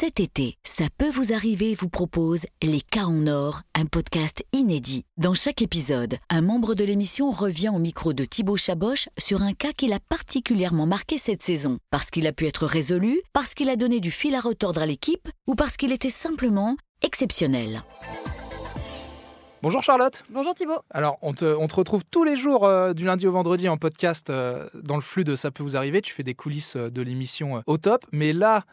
Cet été, ça peut vous arriver vous propose Les cas en or, un podcast inédit. Dans chaque épisode, un membre de l'émission revient au micro de Thibaut Chaboch sur un cas qu'il a particulièrement marqué cette saison, parce qu'il a pu être résolu, parce qu'il a donné du fil à retordre à l'équipe ou parce qu'il était simplement exceptionnel. Bonjour Charlotte. Bonjour Thibaut. Alors, on te, on te retrouve tous les jours euh, du lundi au vendredi en podcast euh, dans le flux de Ça peut vous arriver. Tu fais des coulisses euh, de l'émission au top. Mais là,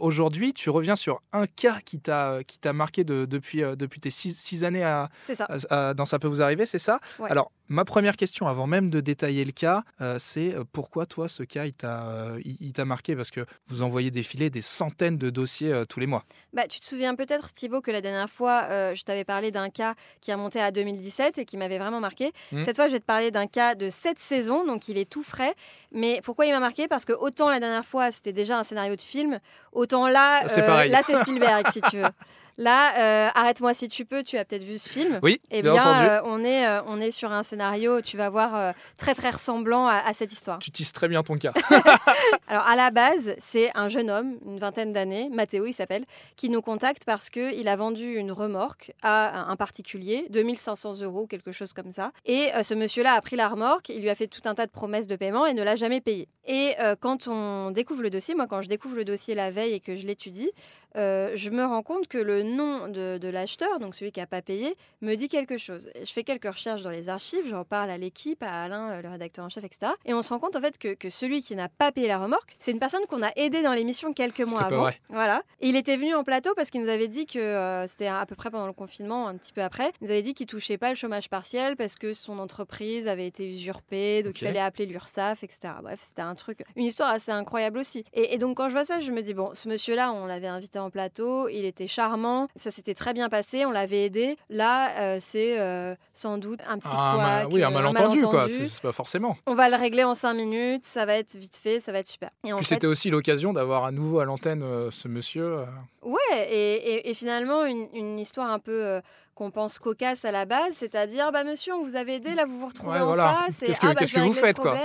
aujourd'hui, tu reviens sur un cas qui t'a qui t'a marqué de- depuis, depuis tes six, six années à, ça. à- à- dans Ça peut vous arriver, c'est ça? Ouais. Alors, ma première question, avant même de détailler le cas, euh, c'est euh, pourquoi toi, ce cas, il t'a euh, il, t'a marqué? Parce que vous envoyez défiler des centaines de dossiers euh, tous les mois. Bah, tu te souviens peut-être Thibaut que la dernière fois, je t'avais parlé d'un cas qui remontait à 2017 et qui m'avait vraiment marqué. Mhm. Cette fois, je vais te parler d'un cas de cette saison, donc il est tout frais. Mais pourquoi il m'a marqué? Parce que autant la dernière fois, c'était déjà un scénario de film, autant là, C'est là c'est Spielberg, si tu veux. Là, euh, arrête-moi si tu peux, tu as peut-être vu ce film. Oui, Eh bien bien, entendu. euh, on, est, euh, on est sur un scénario, tu vas voir, très très ressemblant à- à cette histoire. Tu tisses très bien ton cas. Alors à la base, c'est un jeune homme, une vingtaine d'années, Mathéo il s'appelle, qui nous contacte parce qu'il a vendu une remorque à un particulier, 2500 euros, quelque chose comme ça. Et euh, ce monsieur-là a pris la remorque, il lui a fait tout un tas de promesses de paiement et ne l'a jamais payé. Et euh, quand on découvre le dossier, moi quand je découvre le dossier la veille et que je l'étudie, euh, je me rends compte que le nom de, de l'acheteur, donc celui qui n'a pas payé, me dit quelque chose. Je fais quelques recherches dans les archives, j'en parle à l'équipe, à Alain, euh, le rédacteur en chef, etc. Et on se rend compte en fait que, que celui qui n'a pas payé la remorque, c'est une personne qu'on a aidée dans l'émission quelques mois avant. vrai. Voilà. Et il était venu en plateau parce qu'il nous avait dit que euh, c'était à peu près pendant le confinement, un petit peu après. Il nous avait dit qu'il touchait pas le chômage partiel parce que son entreprise avait été usurpée, donc il fallait appeler l'URSSAF, etc. Bref, c'était un truc, une histoire assez incroyable aussi. Et, et donc quand je vois ça, je me dis bon, ce monsieur-là, on l'avait invité en plateau, il était charmant, ça s'était très bien passé, on l'avait aidé. Là, euh, c'est euh, sans doute un petit Ah, ma- oui, un euh, malentendu, quoi. malentendu. C'est c'est pas forcément. On va le régler en cinq minutes, ça va être vite fait, ça va être super. Et en Puis fait- c'était aussi l'occasion d'avoir à nouveau à l'antenne ce monsieur. Ouais, et, et- et finalement, une, une histoire un peu qu'on pense cocasse à la base, c'est-à-dire, bah monsieur, on vous avait aidé, là vous vous retrouvez Ouais, en voilà. face, et Qu'est-ce que- ah, bah, qu'est-ce je vais que vous régler le faites, quoi.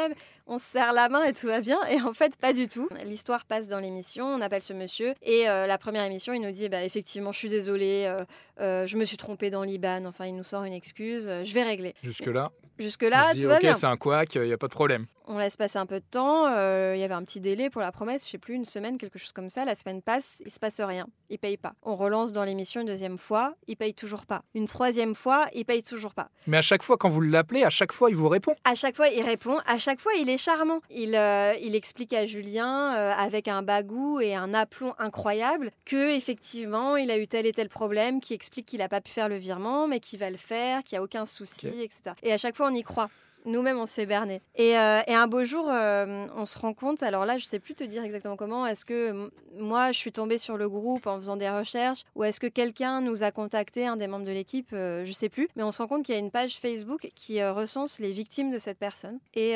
On se serre la main et tout va bien, et en fait, pas du tout. L'histoire passe dans l'émission, on appelle ce monsieur, et euh, la première émission, il nous dit, bah effectivement, je suis désolée, euh, euh, je me suis trompée dans l'IBAN, enfin, il nous sort une excuse, je vais régler. Jusque-là. Jusque-là, on se dit, tout va ok, bien. c'est un couac, il n'y a pas de problème. On laisse passer un peu de temps. euh, Il y avait un petit délai pour la promesse, je sais plus, une semaine, quelque chose comme ça. La semaine passe, il se passe rien. Il paye pas. On relance dans l'émission une deuxième fois, il paye toujours pas. Une troisième fois, il paye toujours pas. Mais à chaque fois, quand vous l'appelez, à chaque fois, il vous répond. À chaque fois, il répond. À chaque fois, il est charmant. Il, euh, il explique à Julien, euh, avec un bagou et un aplomb incroyable, que effectivement, il a eu tel et tel problème, qui explique qu'il n'a pas pu faire le virement, mais qu'il va le faire, qu'il n'y a aucun souci, etc. Et à chaque fois, on y croit. Nous-mêmes, on se fait berner. Et, euh, et un beau jour, euh, on se rend compte, alors là, je sais plus te dire exactement comment, est-ce que moi, je suis tombée sur le groupe en faisant des recherches, ou est-ce que quelqu'un nous a contacté, un des membres de l'équipe, euh, je sais plus, mais on se rend compte qu'il y a une page Facebook qui euh, recense les victimes de cette personne. Et,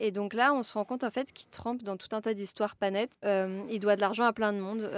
et donc là, on se rend compte en fait qu'il trempe dans tout un tas d'histoires pas nettes. Il doit de l'argent à plein de monde.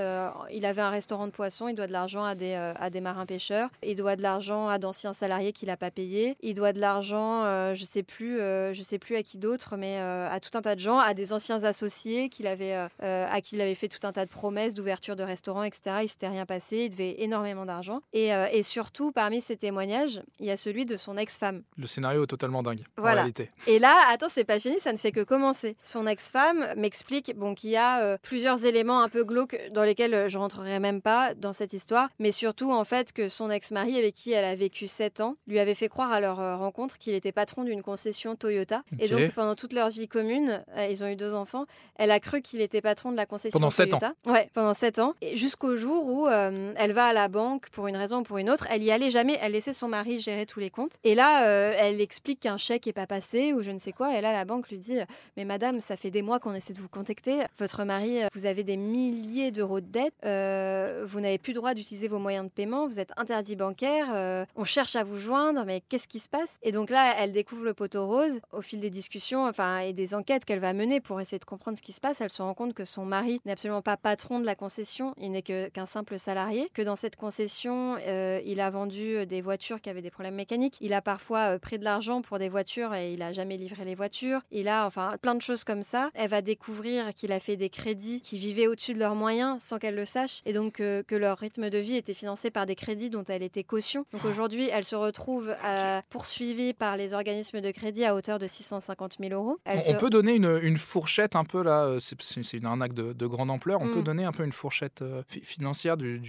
Il avait un restaurant de poissons, il doit de l'argent à des, à des marins pêcheurs, il doit de l'argent à d'anciens salariés qu'il n'a pas payé, il doit de l'argent, je sais plus, euh, je sais plus à qui d'autre, mais euh, à tout un tas de gens, à des anciens associés qu'il avait, euh, à qui il avait fait tout un tas de promesses d'ouverture de restaurants, etc. Il s'était rien passé, il devait énormément d'argent. Et, et surtout, parmi ces témoignages, il y a celui de son ex-femme. Le scénario est totalement dingue. En Voilà. réalité. Et là, attends, c'est pas fini, ça ne fait que commencer. Son ex-femme m'explique bon, qu'il y a plusieurs éléments un peu glauques dans lesquels je rentrerai même pas dans cette histoire, mais surtout en fait que son ex-mari, avec qui elle a vécu 7 ans, lui avait fait croire à leur rencontre qu'il était patron d'une concession Toyota. Et donc pendant toute leur vie commune, euh, ils ont eu deux enfants, elle a cru qu'il était patron de la concession Pendant sept ans. Toyota. Ouais, pendant 7 ans. Jusqu'au jour où euh, elle va à la banque pour une raison ou pour une autre, elle y allait jamais, elle laissait son mari gérer tous les comptes. Et là, euh, elle explique qu'un chèque est pas passé ou je ne sais quoi. Et là, la banque lui dit Mais madame, ça fait des mois qu'on essaie de vous contacter. Votre mari, vous avez des milliers d'euros de dettes. Vous n'avez plus droit d'utiliser vos moyens de paiement. Vous êtes interdit bancaire. on cherche à vous joindre. Mais qu'est-ce qui se passe? Et donc là, elle découvre le pot rose. Au fil des discussions enfin, et des enquêtes qu'elle va mener pour essayer de comprendre ce qui se passe, elle se rend compte que son mari n'est absolument pas patron de la concession, il n'est qu'un simple salarié, que dans cette concession, euh, il a vendu des voitures qui avaient des problèmes mécaniques, il a parfois euh, pris de l'argent pour des voitures et il a jamais livré les voitures, il a enfin plein de choses comme ça. Elle va découvrir qu'il a fait des crédits qui vivaient au-dessus de leurs moyens sans qu'elle le sache et donc euh, que leur rythme de vie était financé par des crédits dont elle était caution. Donc ah. aujourd'hui, elle se retrouve poursuivie par les organismes de crédit à hauteur de 650 000 euros. on, peut donner une, fourchette un peu là, c'est une arnaque de, grande ampleur, on peut mm. donner un peu une fourchette euh, financière du,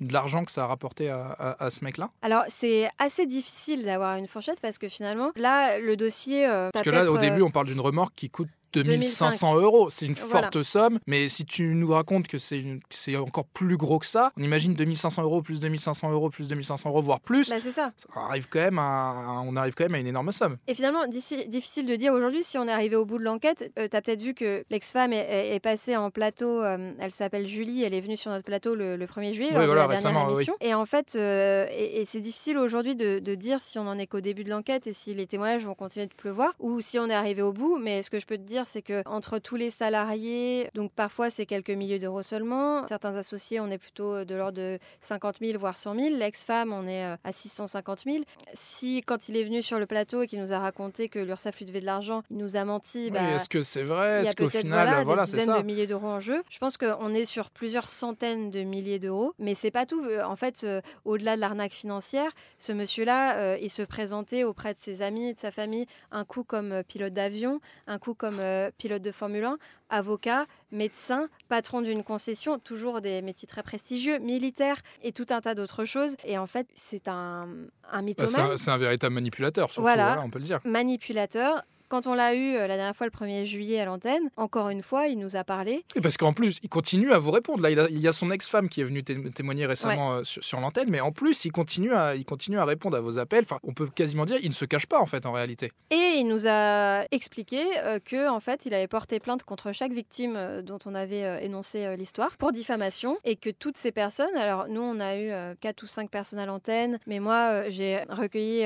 de l'argent que ça a rapporté à, ce mec-là Alors, c'est assez difficile d'avoir une fourchette parce que finalement, là, le dossier. Euh, parce que là, au début, on parle d'une remorque qui coûte 2500 euros. C'est une forte somme, mais si tu nous racontes que c'est encore plus gros que ça, on imagine 2500 euros plus 2500 euros plus 2500 euros, voire plus. Bah, c'est ça. arrive quand même à, on arrive quand même à une énorme somme. Et finalement, difficile de dire aujourd'hui si on est arrivé au bout de l'enquête. Euh, tu as peut-être vu que l'ex-femme est, passée en plateau. Euh, elle s'appelle Julie. Elle est venue sur notre plateau le, 1er juillet lors de la dernière émission. Et en fait, euh, et, c'est difficile aujourd'hui de, de, dire si on en est qu'au début de l'enquête et si les témoignages vont continuer de pleuvoir ou si on est arrivé au bout. Mais ce que je peux te dire, c'est que entre tous les salariés, donc parfois c'est quelques milliers d'euros seulement. Certains associés, on est plutôt euh, de l'ordre de 50 000 voire 100 000. L'ex-femme, on est euh, à 650 000. Si quand il est venu sur le plateau et qu'il nous a raconté que l'URSSAF lui devait de l'argent, il nous a menti. Bah, est-ce que c'est vrai? Est-ce qu'au final, voilà, des dizaines de milliers d'euros en jeu Je pense qu'on est sur plusieurs centaines de milliers d'euros, mais c'est pas tout. En fait, euh, au-delà de l'arnaque financière, ce monsieur-là, il se présentait auprès de ses amis et de sa famille un coup comme pilote d'avion, un coup comme pilote pilote de Formule 1, avocat, médecin, patron d'une concession, toujours des métiers très prestigieux, militaire et tout un tas d'autres choses. Et en fait, c'est un, un bah, mythomane. c'est un, véritable manipulateur, surtout, voilà on peut le dire. Manipulateur, quand on l'a eu euh, la dernière fois le 1er juillet à l'antenne, encore une fois, il nous a parlé. Et parce qu'en plus, il continue à vous répondre. Là, il, y a son ex-femme qui est venue témoigner récemment euh, sur, l'antenne, mais en plus, il continue, à, il continue à répondre à vos appels. Enfin, on peut quasiment dire, il ne se cache pas en fait en réalité. Et il nous a expliqué euh, que en fait, il avait porté plainte contre chaque victime dont on avait énoncé l'histoire pour diffamation et que toutes ces personnes, alors nous, on a eu quatre ou cinq personnes à l'antenne, mais moi, j'ai recueilli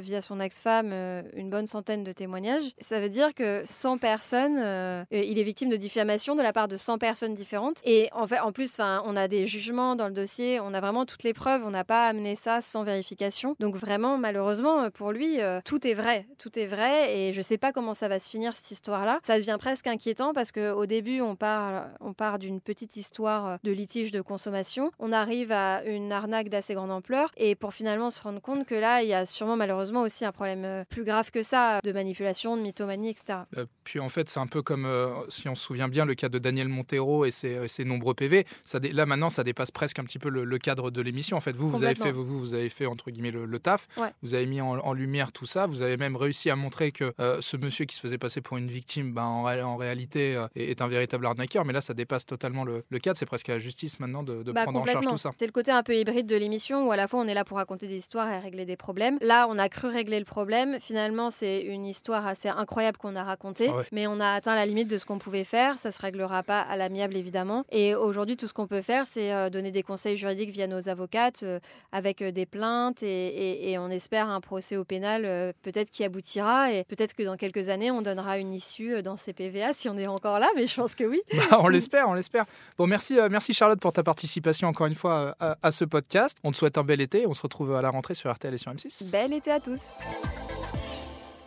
via son ex-femme une bonne centaine de témoignages ça veut dire que 100 personnes, euh, il est victime de diffamation de la part de 100 personnes différentes. Et en fait, en plus, on a des jugements dans le dossier, on a vraiment toutes les preuves, on n'a pas amené ça sans vérification. Donc vraiment, malheureusement, pour lui, euh, tout est vrai, tout est vrai. Et je sais pas comment ça va se finir cette histoire-là. Ça devient presque inquiétant parce qu'au début, on part, on part d'une petite histoire de litige de consommation. On arrive à une arnaque d'assez grande ampleur et pour finalement se rendre compte que là, il y a sûrement malheureusement aussi un problème euh, plus grave que ça de manipulation de mythomanie, etc. Euh, puis en fait, c'est un peu comme, euh, si on se souvient bien, le cas de Daniel Montero et ses, euh, nombreux PV. Ça là, maintenant, ça dépasse presque un petit peu le, cadre de l'émission. En fait, vous, vous avez fait, vous, vous avez fait, entre guillemets, le, taf. Vous avez mis en, lumière tout ça. Vous avez même réussi à montrer que ce monsieur qui se faisait passer pour une victime, ben, en, réalité, est, un véritable arnaqueur. Mais là, ça dépasse totalement le, cadre. C'est presque à la justice maintenant de, bah, prendre en charge tout ça. C'est le côté un peu hybride de l'émission où à la fois on est là pour raconter des histoires et régler des problèmes. Là, on a cru régler le problème. Finalement, c'est une histoire assez incroyable qu'on a raconté, ah mais on a atteint la limite de ce qu'on pouvait faire. Ça se réglera pas à l'amiable évidemment. Et aujourd'hui, tout ce qu'on peut faire, c'est euh, donner des conseils juridiques via nos avocates, euh, avec euh, des plaintes et, on espère un procès au pénal peut-être qui aboutira et peut-être que dans quelques années, on donnera une issue dans ces PVA si on est encore là. Mais je pense que oui. Bah, on l'espère, on l'espère. Bon, merci, merci Charlotte pour ta participation encore une fois à, à ce podcast. On te souhaite un bel été. On se retrouve à la rentrée sur RTL et sur M6. Bel été à tous.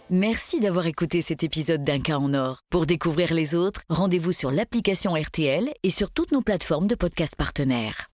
Merci d'avoir écouté cet épisode d'Un cas en or. Pour découvrir les autres, rendez-vous sur l'application RTL et sur toutes nos plateformes de podcasts partenaires.